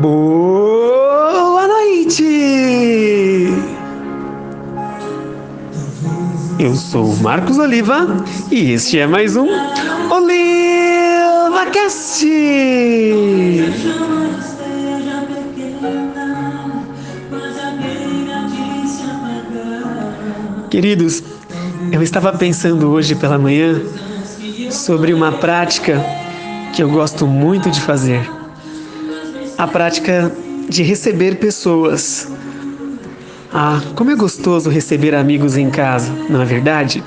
Boa noite! Eu sou o Marcos Oliva e este é mais um OlivaCast! Queridos, eu estava pensando hoje pela manhã sobre uma prática que eu gosto muito de fazer a prática de receber pessoas. Ah, como é gostoso receber amigos em casa, não é verdade?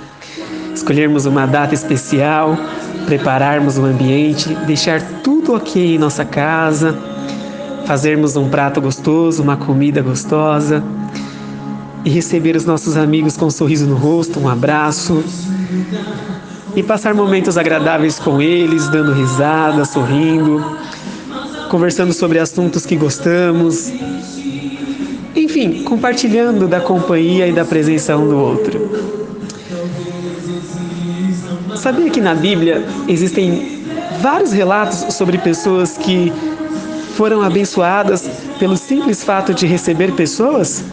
Escolhermos uma data especial, prepararmos o ambiente, deixar tudo ok em nossa casa, fazermos um prato gostoso, uma comida gostosa e receber os nossos amigos com um sorriso no rosto, um abraço e passar momentos agradáveis com eles, dando risada, sorrindo, conversando sobre assuntos que gostamos, enfim, compartilhando da companhia e da presença um do outro. Sabia que na Bíblia existem vários relatos sobre pessoas que foram abençoadas pelo simples fato de receber pessoas?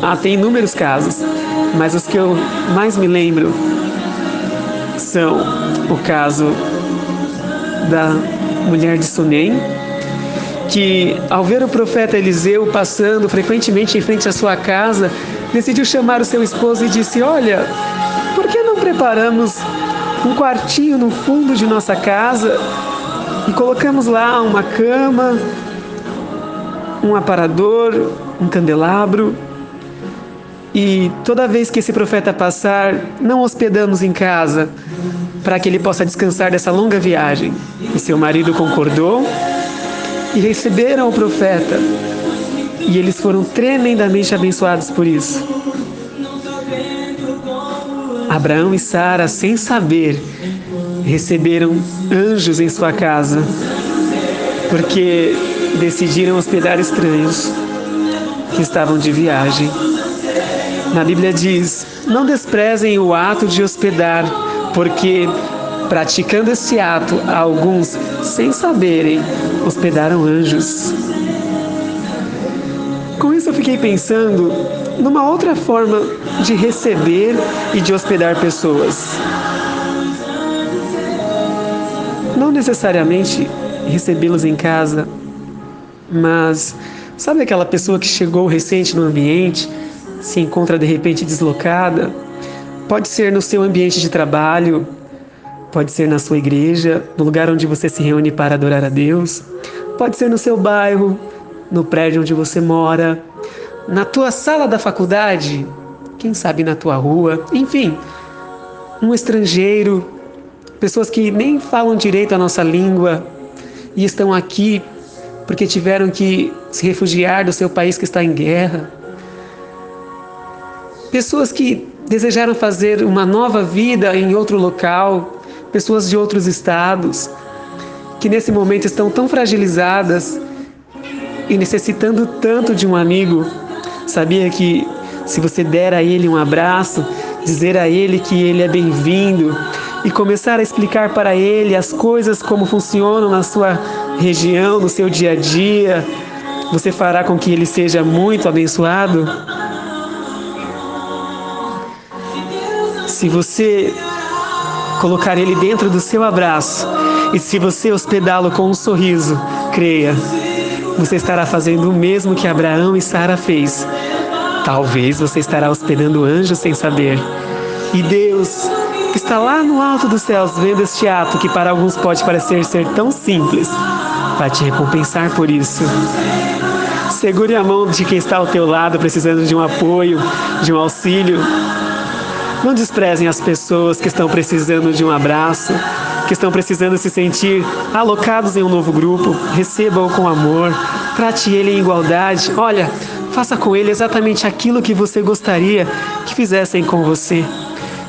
Ah, tem inúmeros casos, mas os que eu mais me lembro são o caso da mulher de Sunem, que ao ver o profeta Eliseu passando frequentemente em frente à sua casa, decidiu chamar o seu esposo e disse: Olha, por que não preparamos um quartinho no fundo de nossa casa e colocamos lá uma cama, um aparador, um candelabro? E toda vez que esse profeta passar, não hospedamos em casa, para que ele possa descansar dessa longa viagem. E seu marido concordou e receberam o profeta. E eles foram tremendamente abençoados por isso. Abraão e Sara, sem saber, receberam anjos em sua casa, porque decidiram hospedar estranhos que estavam de viagem. Na Bíblia diz: Não desprezem o ato de hospedar, porque praticando esse ato, alguns, sem saberem, hospedaram anjos. Com isso eu fiquei pensando numa outra forma de receber e de hospedar pessoas. Não necessariamente recebê-los em casa, mas sabe aquela pessoa que chegou recente no ambiente, se encontra de repente deslocada? Pode ser no seu ambiente de trabalho, pode ser na sua igreja, no lugar onde você se reúne para adorar a Deus, pode ser no seu bairro, no prédio onde você mora, na tua sala da faculdade, quem sabe na tua rua, enfim, um estrangeiro, pessoas que nem falam direito a nossa língua e estão aqui porque tiveram que se refugiar do seu país que está em guerra. Pessoas que desejaram fazer uma nova vida em outro local, pessoas de outros estados, que nesse momento estão tão fragilizadas e necessitando tanto de um amigo. Sabia que se você der a ele um abraço, dizer a ele que ele é bem-vindo e começar a explicar para ele as coisas como funcionam na sua região, no seu dia a dia, você fará com que ele seja muito abençoado? Se você colocar ele dentro do seu abraço e se você hospedá-lo com um sorriso, creia, você estará fazendo o mesmo que Abraão e Sara fez. Talvez você estará hospedando anjos sem saber. E Deus, que está lá no alto dos céus vendo este ato que para alguns pode parecer ser tão simples, vai te recompensar por isso. Segure a mão de quem está ao teu lado precisando de um apoio, de um auxílio. Não desprezem as pessoas que estão precisando de um abraço, que estão precisando se sentir alocados em um novo grupo. Receba-o com amor, trate ele em igualdade. Olha, faça com ele exatamente aquilo que você gostaria que fizessem com você.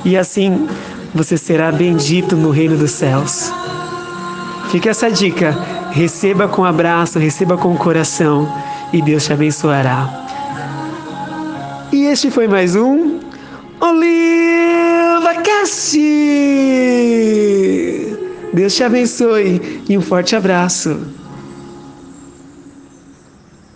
E assim você será bendito no reino dos céus. Fica essa dica. Receba com abraço, receba com coração e Deus te abençoará. E este foi mais um Oliva Cast! Deus te abençoe e um forte abraço.